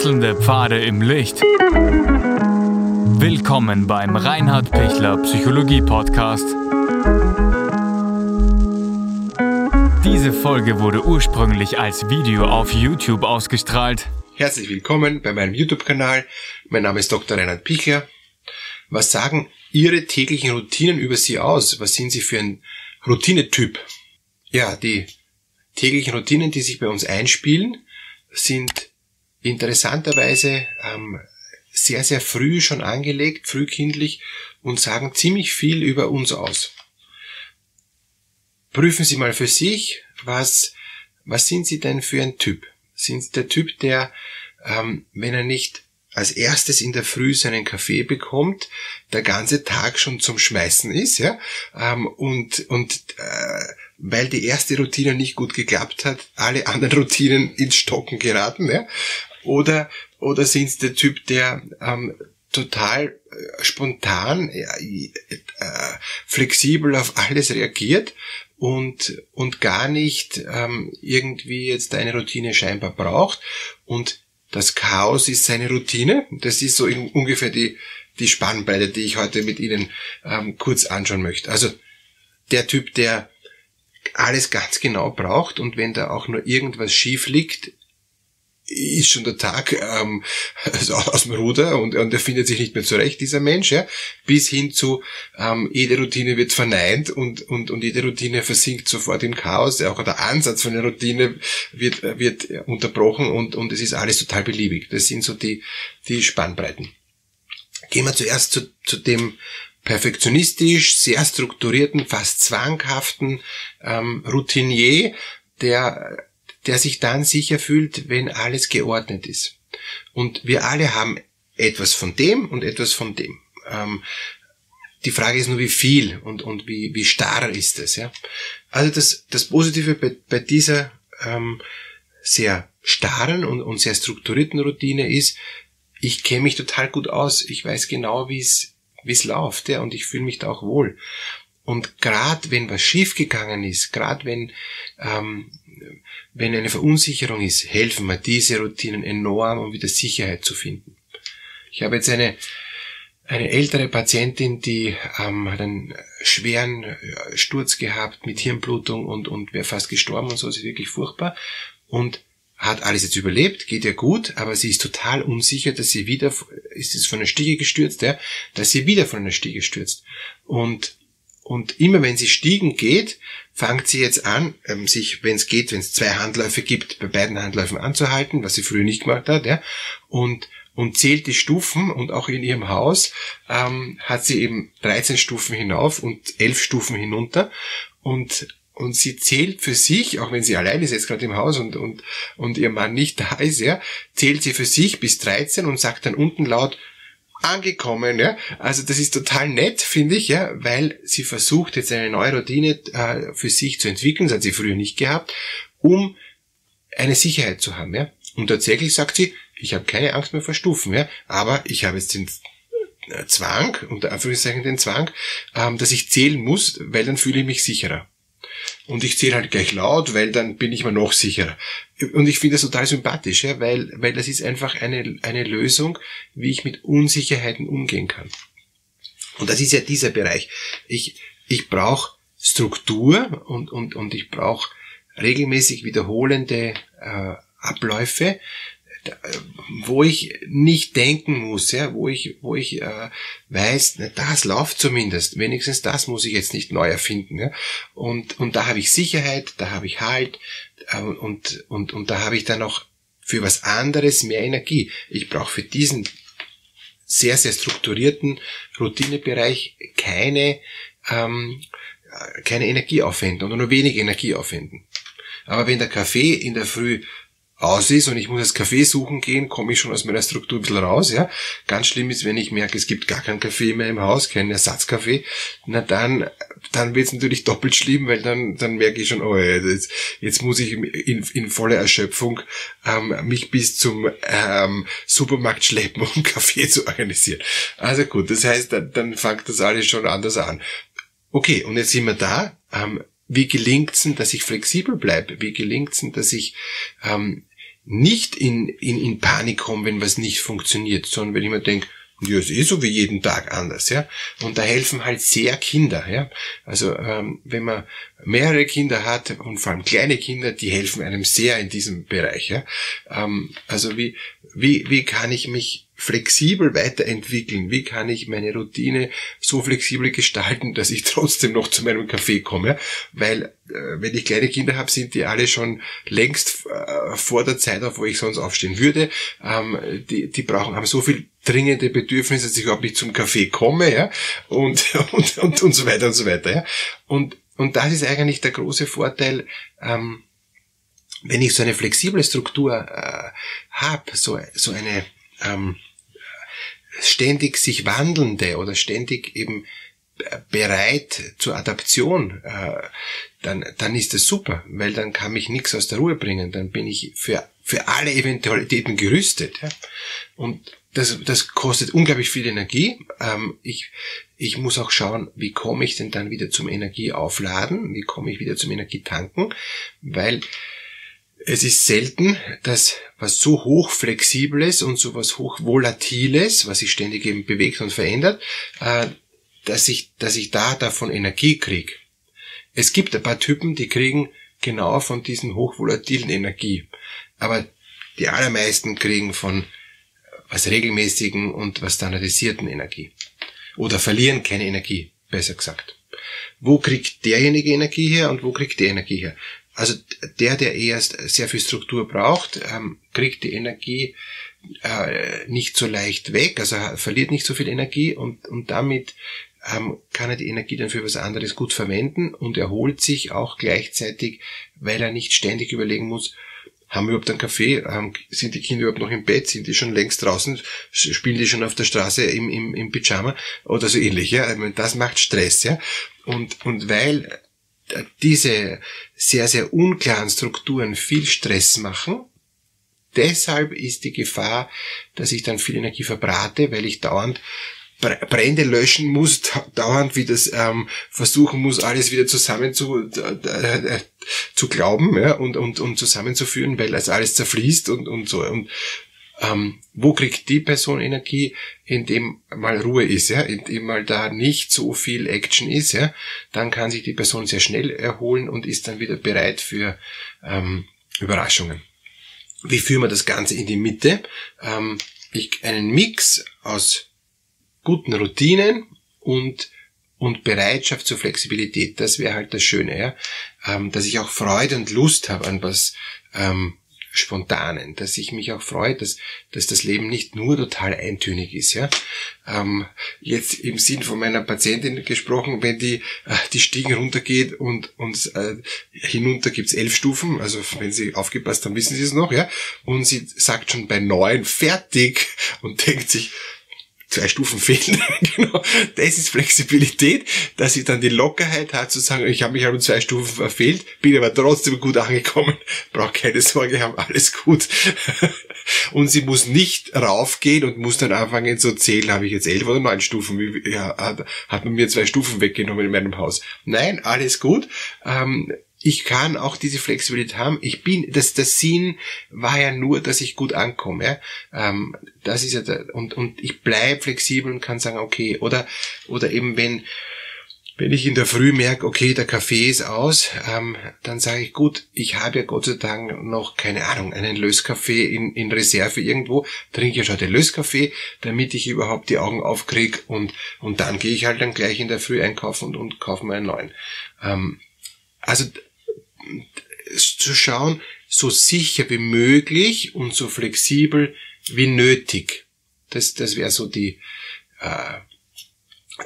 Wechselnde Pfade im Licht. Willkommen beim Reinhard Pichler Psychologie Podcast. Diese Folge wurde ursprünglich als Video auf YouTube ausgestrahlt. Herzlich willkommen bei meinem YouTube-Kanal. Mein Name ist Dr. Reinhard Pichler. Was sagen Ihre täglichen Routinen über Sie aus? Was sind Sie für ein Routinetyp? Ja, die täglichen Routinen, die sich bei uns einspielen, sind interessanterweise ähm, sehr, sehr früh schon angelegt, frühkindlich und sagen ziemlich viel über uns aus. Prüfen Sie mal für sich, was, was sind Sie denn für ein Typ? Sind Sie der Typ, der, ähm, wenn er nicht als erstes in der Früh seinen Kaffee bekommt, der ganze Tag schon zum Schmeißen ist, ja, ähm, und, und äh, weil die erste Routine nicht gut geklappt hat, alle anderen Routinen ins Stocken geraten, ja, oder, oder sind Sie der Typ, der ähm, total äh, spontan, äh, flexibel auf alles reagiert und, und gar nicht ähm, irgendwie jetzt eine Routine scheinbar braucht und das Chaos ist seine Routine. Das ist so ungefähr die, die Spannbreite, die ich heute mit Ihnen ähm, kurz anschauen möchte. Also der Typ, der alles ganz genau braucht und wenn da auch nur irgendwas schief liegt, ist schon der Tag ähm, also aus dem Ruder und, und er findet sich nicht mehr zurecht, dieser Mensch, ja, bis hin zu ähm, jede Routine wird verneint und, und, und jede Routine versinkt sofort im Chaos. Auch der Ansatz von der Routine wird, wird unterbrochen und, und es ist alles total beliebig. Das sind so die, die Spannbreiten. Gehen wir zuerst zu, zu dem perfektionistisch, sehr strukturierten, fast zwanghaften ähm, Routinier, der der sich dann sicher fühlt, wenn alles geordnet ist. Und wir alle haben etwas von dem und etwas von dem. Ähm, die Frage ist nur, wie viel und, und wie, wie starr ist es. Ja? Also das, das Positive bei, bei dieser ähm, sehr starren und, und sehr strukturierten Routine ist, ich kenne mich total gut aus. Ich weiß genau, wie es wie es läuft, ja, und ich fühle mich da auch wohl. Und gerade wenn was schiefgegangen ist, gerade wenn ähm, wenn eine Verunsicherung ist, helfen mir diese Routinen enorm, um wieder Sicherheit zu finden. Ich habe jetzt eine, eine ältere Patientin, die ähm, hat einen schweren äh, Sturz gehabt mit Hirnblutung und, und wäre fast gestorben und so, ist wirklich furchtbar. Und hat alles jetzt überlebt, geht ja gut, aber sie ist total unsicher, dass sie wieder, ist jetzt von der Stiege gestürzt, ja, dass sie wieder von der Stiege stürzt. Und und immer wenn sie stiegen geht, fängt sie jetzt an, ähm, sich, wenn es geht, wenn es zwei Handläufe gibt, bei beiden Handläufen anzuhalten, was sie früher nicht gemacht hat, ja, und und zählt die Stufen und auch in ihrem Haus ähm, hat sie eben 13 Stufen hinauf und 11 Stufen hinunter. Und und sie zählt für sich, auch wenn sie allein ist jetzt gerade im Haus und, und, und ihr Mann nicht da ist, ja, zählt sie für sich bis 13 und sagt dann unten laut, angekommen, ja. Also das ist total nett, finde ich, ja, weil sie versucht jetzt eine neue Routine äh, für sich zu entwickeln, das hat sie früher nicht gehabt, um eine Sicherheit zu haben, ja. Und tatsächlich sagt sie, ich habe keine Angst mehr vor Stufen, ja, aber ich habe jetzt den äh, Zwang, unter Anführungszeichen den Zwang, ähm, dass ich zählen muss, weil dann fühle ich mich sicherer. Und ich zähle halt gleich laut, weil dann bin ich mir noch sicherer. Und ich finde das total sympathisch, ja, weil, weil das ist einfach eine, eine Lösung, wie ich mit Unsicherheiten umgehen kann. Und das ist ja dieser Bereich. Ich, ich brauche Struktur und, und, und ich brauche regelmäßig wiederholende äh, Abläufe, wo ich nicht denken muss, ja, wo ich, wo ich äh, weiß, na, das läuft zumindest, wenigstens das muss ich jetzt nicht neu erfinden. Ja. Und, und da habe ich Sicherheit, da habe ich Halt äh, und, und, und da habe ich dann auch für was anderes mehr Energie. Ich brauche für diesen sehr, sehr strukturierten Routinebereich keine, ähm, keine Energie aufwenden oder nur wenig Energie aufwenden. Aber wenn der Kaffee in der Früh aus ist und ich muss das Kaffee suchen gehen, komme ich schon aus meiner Struktur ein bisschen raus, ja. Ganz schlimm ist, wenn ich merke, es gibt gar keinen Kaffee mehr im Haus, keinen Ersatzkaffee, na dann, dann wird es natürlich doppelt schlimm, weil dann, dann merke ich schon, oh, jetzt, jetzt muss ich in, in voller Erschöpfung ähm, mich bis zum ähm, Supermarkt schleppen, um Kaffee zu organisieren. Also gut, das heißt, dann, dann fängt das alles schon anders an. Okay, und jetzt sind wir da. Ähm, wie gelingt's denn, dass ich flexibel bleibe? Wie gelingt's denn, dass ich ähm, nicht in, in, in Panik komme, wenn was nicht funktioniert, sondern wenn ich mir denke, ja, ist eh so wie jeden Tag anders, ja. Und da helfen halt sehr Kinder, ja. Also ähm, wenn man mehrere Kinder hat und vor allem kleine Kinder, die helfen einem sehr in diesem Bereich, ja. Ähm, also wie wie wie kann ich mich flexibel weiterentwickeln? Wie kann ich meine Routine so flexibel gestalten, dass ich trotzdem noch zu meinem Kaffee komme? Weil äh, wenn ich kleine Kinder habe, sind die alle schon längst äh, vor der Zeit auf, wo ich sonst aufstehen würde. Ähm, die, die brauchen, haben so viel dringende Bedürfnisse, dass ich überhaupt nicht zum Kaffee komme, ja, und, und, und, und so weiter und so weiter, ja. Und, und das ist eigentlich der große Vorteil, ähm, wenn ich so eine flexible Struktur äh, habe, so, so eine ähm, ständig sich wandelnde oder ständig eben bereit zur Adaption, äh, dann, dann ist das super, weil dann kann mich nichts aus der Ruhe bringen, dann bin ich für, für alle Eventualitäten gerüstet. Ja? Und das, das kostet unglaublich viel Energie. Ähm, ich, ich muss auch schauen, wie komme ich denn dann wieder zum Energieaufladen, wie komme ich wieder zum Energietanken, weil es ist selten, dass was so hochflexibles und so was hochvolatiles, was sich ständig eben bewegt und verändert, äh, dass ich, dass ich da davon Energie kriege. Es gibt ein paar Typen, die kriegen genau von diesen hochvolatilen Energie. Aber die allermeisten kriegen von was regelmäßigen und was standardisierten Energie. Oder verlieren keine Energie, besser gesagt. Wo kriegt derjenige Energie her und wo kriegt der Energie her? Also der, der erst sehr viel Struktur braucht, ähm, kriegt die Energie äh, nicht so leicht weg, also verliert nicht so viel Energie und, und damit ähm, kann er die Energie dann für was anderes gut verwenden und erholt sich auch gleichzeitig, weil er nicht ständig überlegen muss, haben wir überhaupt einen Kaffee? Ähm, sind die Kinder überhaupt noch im Bett? Sind die schon längst draußen? Spielen die schon auf der Straße im, im, im Pyjama? Oder so ähnlich, ja. das macht Stress, ja. Und, und weil diese sehr, sehr unklaren Strukturen viel Stress machen. Deshalb ist die Gefahr, dass ich dann viel Energie verbrate, weil ich dauernd Brände löschen muss, dauernd wie das ähm, versuchen muss, alles wieder zusammen zu, äh, zu glauben ja, und, und, und zusammenzuführen, weil das alles zerfließt und, und so. Und ähm, wo kriegt die Person Energie, indem mal Ruhe ist, ja, indem mal da nicht so viel Action ist, ja, dann kann sich die Person sehr schnell erholen und ist dann wieder bereit für ähm, Überraschungen. Wie führen wir das Ganze in die Mitte? Ähm, ich, einen Mix aus guten Routinen und und Bereitschaft zur Flexibilität, das wäre halt das Schöne, ja, ähm, dass ich auch Freude und Lust habe an was ähm, Spontanen, dass ich mich auch freue, dass, dass das Leben nicht nur total eintönig ist. Ja? Ähm, jetzt im Sinn von meiner Patientin gesprochen, wenn die äh, die Stiegen runtergeht und, und äh, hinunter gibt's elf Stufen, also wenn Sie aufgepasst haben, wissen Sie es noch, ja, und sie sagt schon bei neun fertig und denkt sich, zwei Stufen fehlen. genau. Das ist Flexibilität, dass sie dann die Lockerheit hat zu sagen, ich habe mich halt um zwei Stufen verfehlt, bin aber trotzdem gut angekommen, brauche keine Sorge haben, alles gut. und sie muss nicht raufgehen und muss dann anfangen zu zählen, habe ich jetzt elf oder neun Stufen, ja, hat, hat man mir zwei Stufen weggenommen in meinem Haus. Nein, alles gut. Ähm, ich kann auch diese Flexibilität haben. Ich bin, das, das Sinn war ja nur, dass ich gut ankomme. Ja? Ähm, das ist ja, der, und, und ich bleib flexibel und kann sagen, okay, oder, oder eben wenn, wenn ich in der Früh merke, okay, der Kaffee ist aus, ähm, dann sage ich, gut, ich habe ja Gott sei Dank noch, keine Ahnung, einen Löskaffee in, in Reserve irgendwo, trinke ja schon den Löskaffee, damit ich überhaupt die Augen aufkriege und, und dann gehe ich halt dann gleich in der Früh einkaufen und, und kaufe mir einen neuen. Ähm, also zu schauen, so sicher wie möglich und so flexibel wie nötig. Das, das wäre so die, äh,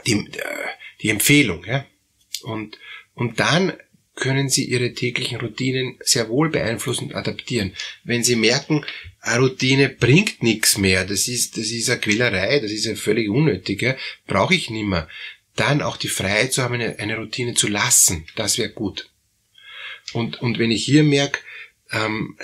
die, äh, die Empfehlung. Ja? Und, und dann können Sie Ihre täglichen Routinen sehr wohl beeinflussen und adaptieren. Wenn Sie merken, eine Routine bringt nichts mehr, das ist, das ist eine Quälerei, das ist ja völlig unnötig, ja? brauche ich nimmer, dann auch die Freiheit zu haben, eine, eine Routine zu lassen, das wäre gut. Und, und wenn ich hier merke, ähm,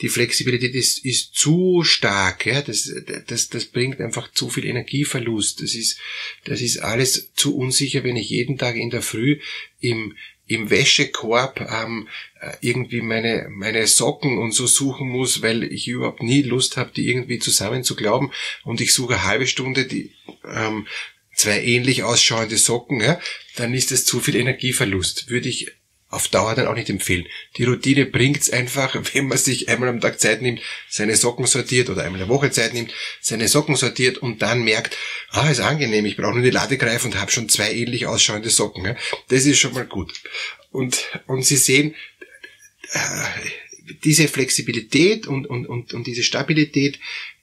die Flexibilität ist, ist zu stark, ja, das, das, das bringt einfach zu viel Energieverlust. Das ist, das ist alles zu unsicher, wenn ich jeden Tag in der Früh im, im Wäschekorb ähm, äh, irgendwie meine, meine Socken und so suchen muss, weil ich überhaupt nie Lust habe, die irgendwie zusammen zu glauben und ich suche eine halbe Stunde die ähm, zwei ähnlich ausschauende Socken, ja, dann ist das zu viel Energieverlust. Würde ich auf Dauer dann auch nicht empfehlen. Die Routine bringt's einfach, wenn man sich einmal am Tag Zeit nimmt, seine Socken sortiert oder einmal in der Woche Zeit nimmt, seine Socken sortiert und dann merkt, ah, ist angenehm, ich brauche nur die Ladegreife und habe schon zwei ähnlich ausschauende Socken. Das ist schon mal gut. Und, und Sie sehen, äh, diese Flexibilität und, und, und, und diese Stabilität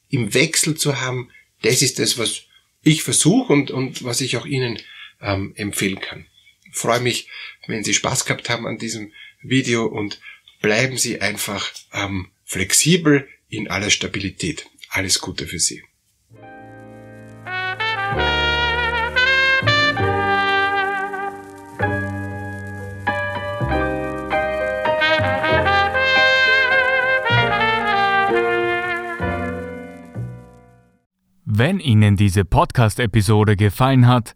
im Wechsel zu haben, das ist das, was ich versuche und, und was ich auch Ihnen ähm, empfehlen kann. Freue mich, wenn Sie Spaß gehabt haben an diesem Video und bleiben Sie einfach ähm, flexibel in aller Stabilität. Alles Gute für Sie. Wenn Ihnen diese Podcast-Episode gefallen hat,